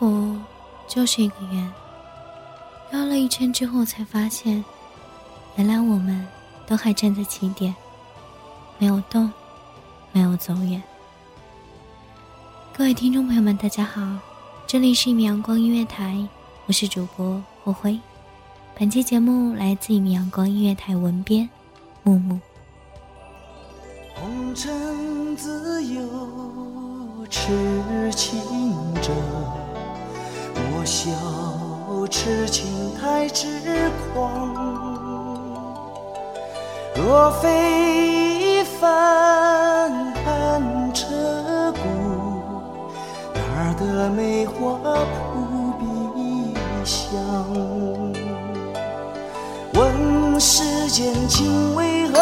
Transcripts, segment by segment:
生活就是一个圆，绕了一圈之后，才发现，原来我们都还站在起点，没有动，没有走远。各位听众朋友们，大家好，这里是一米阳光音乐台，我是主播霍辉。本期节目来自一米阳光音乐台文编木木。红尘自由，痴情者。我笑痴情太痴狂，若非翻寒彻骨，哪得梅花扑鼻香？问世间情为何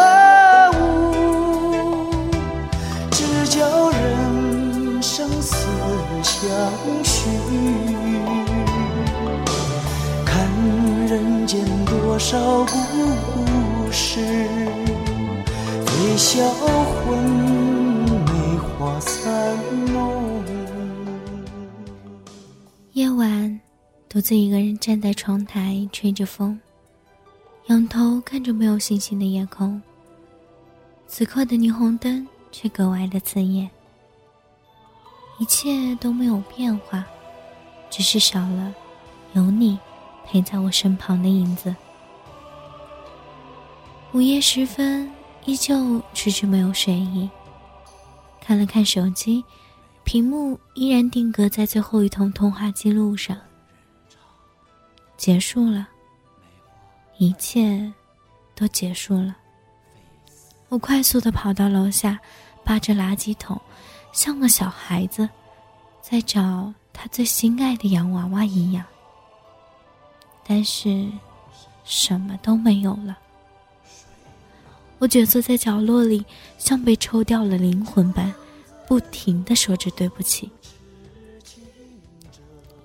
少故事，飞销魂，梅花三弄。夜晚，独自一个人站在窗台，吹着风，仰头看着没有星星的夜空。此刻的霓虹灯却格外的刺眼，一切都没有变化，只是少了有你。陪在我身旁的影子。午夜时分，依旧迟迟没有睡意。看了看手机，屏幕依然定格在最后一通通话记录上。结束了，一切都结束了。我快速的跑到楼下，扒着垃圾桶，像个小孩子，在找他最心爱的洋娃娃一样。但是，什么都没有了。我蜷缩在角落里，像被抽掉了灵魂般，不停的说着对不起。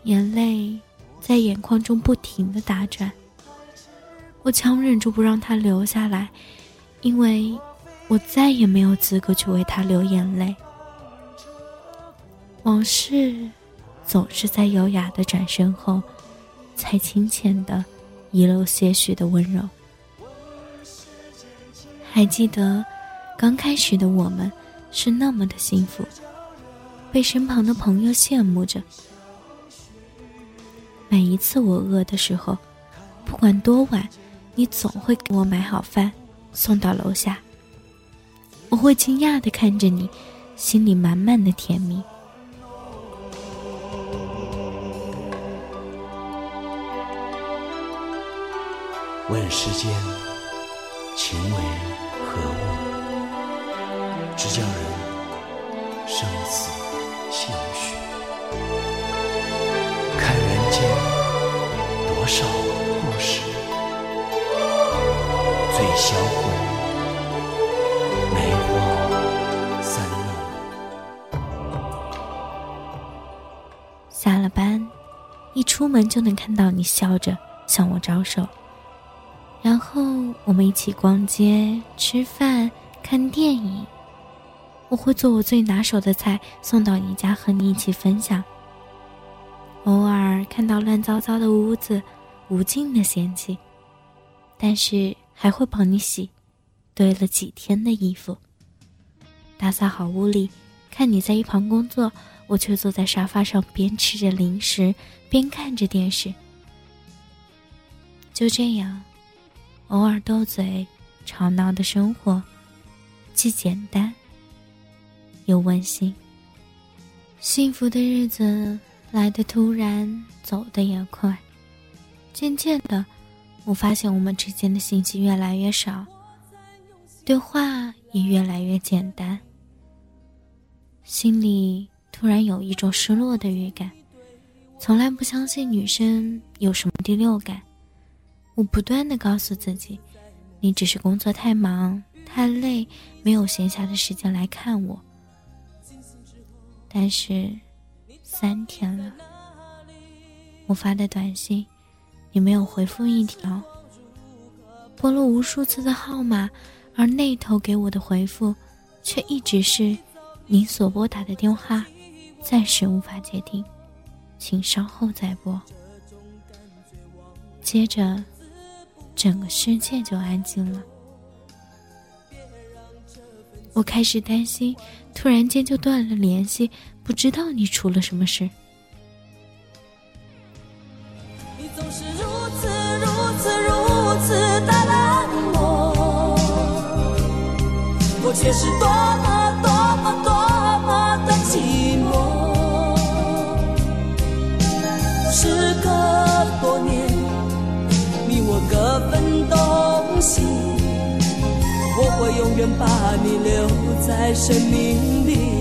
眼泪在眼眶中不停的打转。我强忍住不让它流下来，因为我再也没有资格去为他流眼泪。往事，总是在优雅的转身后。才清浅的遗漏些许的温柔。还记得刚开始的我们是那么的幸福，被身旁的朋友羡慕着。每一次我饿的时候，不管多晚，你总会给我买好饭送到楼下。我会惊讶的看着你，心里满满的甜蜜。问世间情为何物，直叫人生死相许。看人间多少故事，醉销魂，梅花三弄。下了班，一出门就能看到你笑着向我招手。然后我们一起逛街、吃饭、看电影。我会做我最拿手的菜送到你家和你一起分享。偶尔看到乱糟糟的屋子，无尽的嫌弃，但是还会帮你洗堆了几天的衣服。打扫好屋里，看你在一旁工作，我却坐在沙发上边吃着零食边看着电视。就这样，偶尔斗嘴、吵闹的生活，既简单。又温馨，幸福的日子来的突然，走的也快。渐渐的，我发现我们之间的信息越来越少，对话也越来越简单。心里突然有一种失落的预感。从来不相信女生有什么第六感，我不断的告诉自己，你只是工作太忙太累，没有闲暇的时间来看我。但是，三天了，我发的短信，你没有回复一条。拨了无数次的号码，而那头给我的回复，却一直是您所拨打的电话暂时无法接听，请稍后再拨。接着，整个世界就安静了。我开始担心，突然间就断了联系，不知道你出了什么事。在生命里。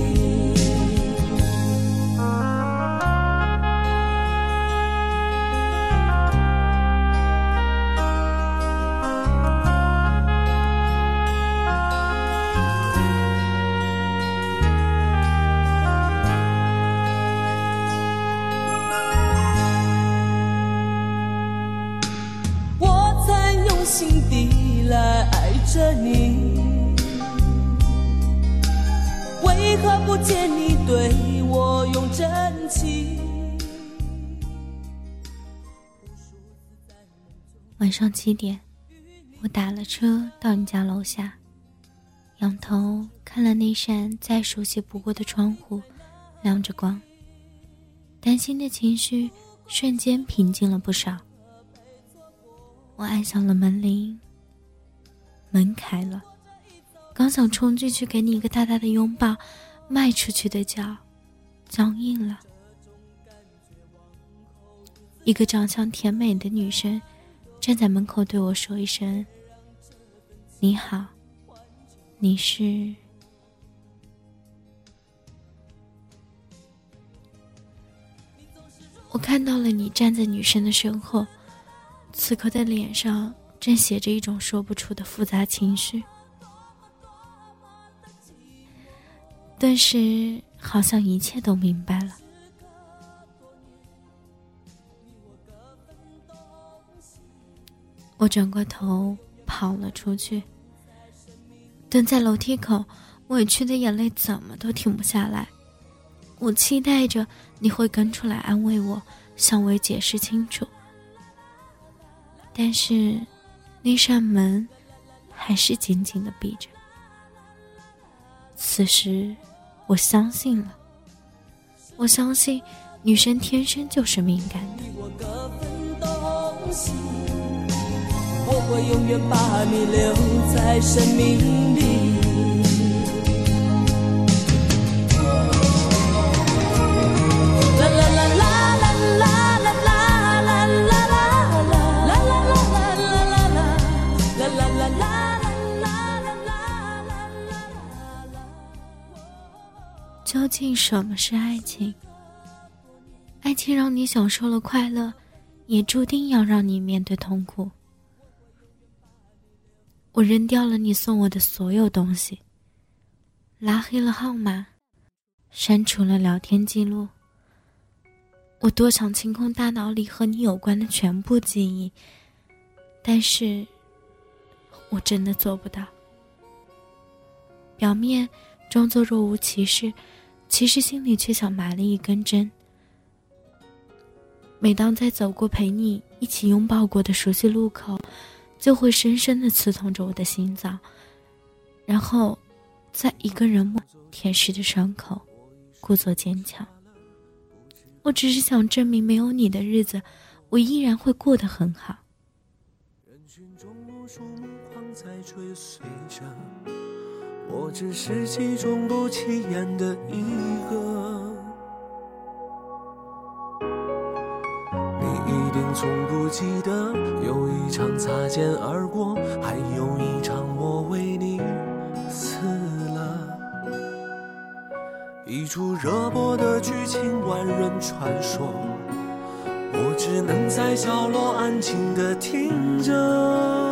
见你对我用真情？晚上七点，我打了车到你家楼下，仰头看了那扇再熟悉不过的窗户，亮着光。担心的情绪瞬间平静了不少。我按响了门铃，门开了，刚想冲进去给你一个大大的拥抱，迈出去的脚僵硬了。一个长相甜美的女生站在门口对我说一声：“你好，你是？”我看到了你站在女生的身后。此刻的脸上正写着一种说不出的复杂情绪，顿时好像一切都明白了。我转过头跑了出去，蹲在楼梯口，委屈的眼泪怎么都停不下来。我期待着你会跟出来安慰我，向我解释清楚。但是，那扇门还是紧紧的闭着。此时，我相信了。我相信，女生天生就是敏感的。我会永远把你留在生命里。究竟什么是爱情？爱情让你享受了快乐，也注定要让你面对痛苦。我扔掉了你送我的所有东西，拉黑了号码，删除了聊天记录。我多想清空大脑里和你有关的全部记忆，但是，我真的做不到。表面。装作若无其事，其实心里却想埋了一根针。每当在走过陪你一起拥抱过的熟悉路口，就会深深的刺痛着我的心脏，然后，在一个人舔舐着伤口，故作坚强。我只是想证明，没有你的日子，我依然会过得很好。人群中无数目光在追随着我只是其中不起眼的一个。你一定从不记得有一场擦肩而过，还有一场我为你死了。一出热播的剧情，万人传说，我只能在角落安静的听着。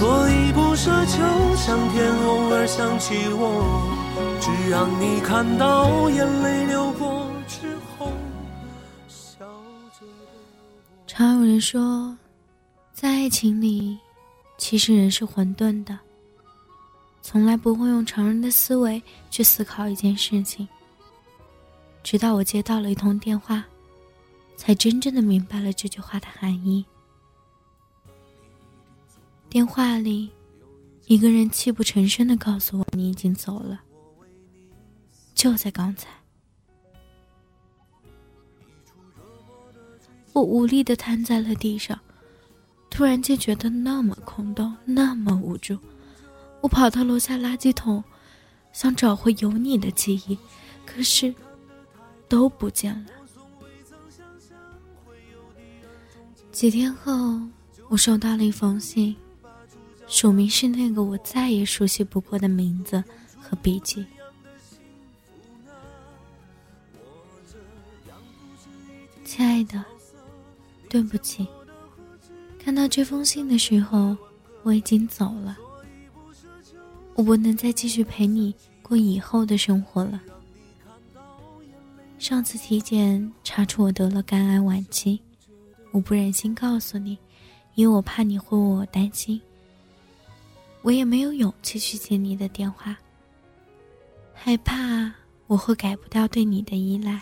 所以不奢求上天偶尔想起我，只让你看到眼泪流过之后笑着的。常有人说，在爱情里，其实人是混沌的，从来不会用常人的思维去思考一件事情。直到我接到了一通电话，才真正的明白了这句话的含义。电话里，一个人泣不成声的告诉我：“你已经走了。”就在刚才。我无力的瘫在了地上，突然间觉得那么空洞，那么无助。我跑到楼下垃圾桶，想找回有你的记忆，可是都不见了。几天后，我收到了一封信，署名是那个我再也熟悉不过的名字和笔迹。亲爱的。对不起，看到这封信的时候，我已经走了。我不能再继续陪你过以后的生活了。上次体检查出我得了肝癌晚期，我不忍心告诉你，因为我怕你会为我担心。我也没有勇气去接你的电话，害怕我会改不掉对你的依赖。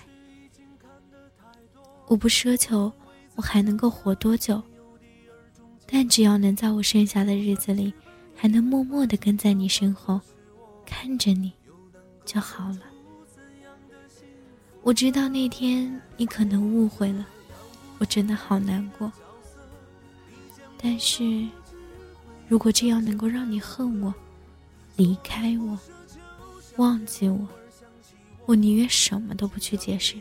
我不奢求。我还能够活多久？但只要能在我剩下的日子里，还能默默的跟在你身后，看着你，就好了。我知道那天你可能误会了，我真的好难过。但是，如果这样能够让你恨我、离开我、忘记我，我宁愿什么都不去解释。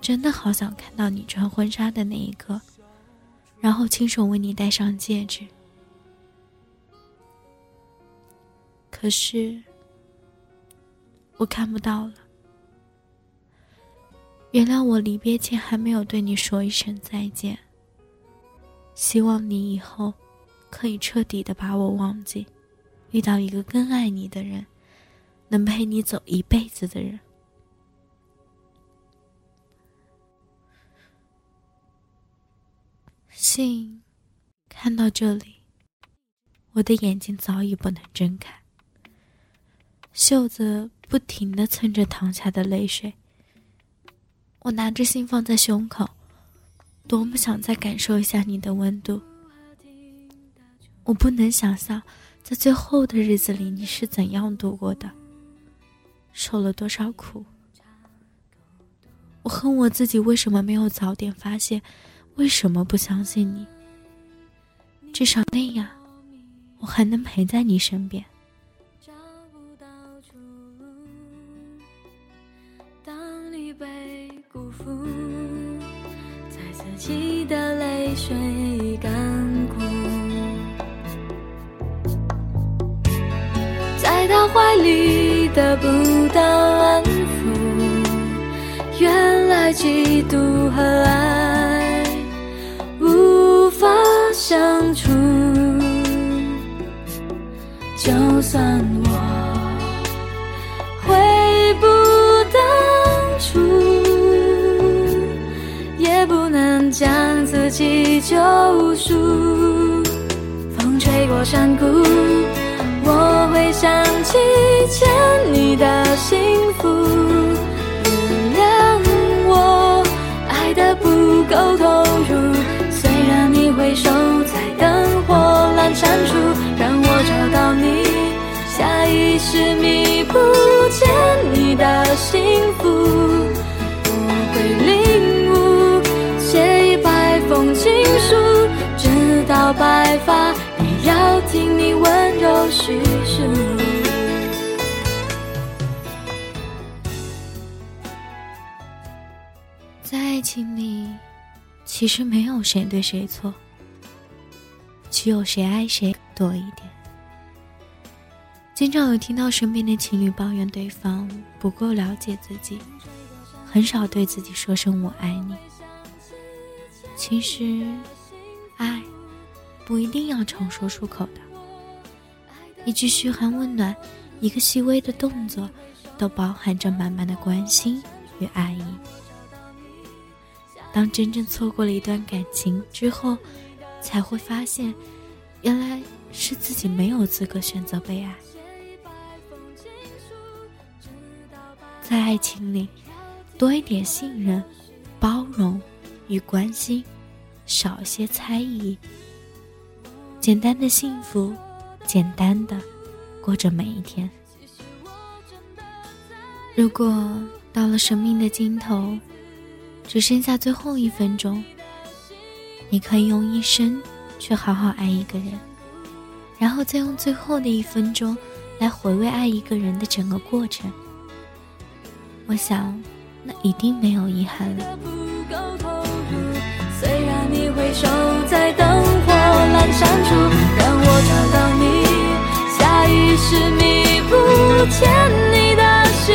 真的好想看到你穿婚纱的那一刻，然后亲手为你戴上戒指。可是，我看不到了。原谅我离别前还没有对你说一声再见。希望你以后可以彻底的把我忘记，遇到一个更爱你的人，能陪你走一辈子的人。信，看到这里，我的眼睛早已不能睁开，袖子不停的蹭着淌下的泪水。我拿着信放在胸口，多么想再感受一下你的温度。我不能想象，在最后的日子里你是怎样度过的，受了多少苦。我恨我自己为什么没有早点发现。为什么不相信你？至少那样，我还能陪在你身边。记得泪水干枯，在他怀里得不到安抚。原来嫉妒和爱无法相处，山谷。我会想起欠你的幸福，原谅我爱的不够投入。虽然你回首在灯火阑珊处，让我找到你，下意识弥补欠你的幸福。在爱情里，其实没有谁对谁错，只有谁爱谁多一点。经常有听到身边的情侣抱怨对方不够了解自己，很少对自己说声我爱你。其实，爱。不一定要常说出口的，一句嘘寒问暖，一个细微的动作，都包含着满满的关心与爱意。当真正错过了一段感情之后，才会发现，原来是自己没有资格选择被爱。在爱情里，多一点信任、包容与关心，少些猜疑。简单的幸福，简单的过着每一天。如果到了生命的尽头，只剩下最后一分钟，你可以用一生去好好爱一个人，然后再用最后的一分钟来回味爱一个人的整个过程。我想，那一定没有遗憾了。虽然你会守在灯火阑珊处，让我找到你，下意识弥补欠你的幸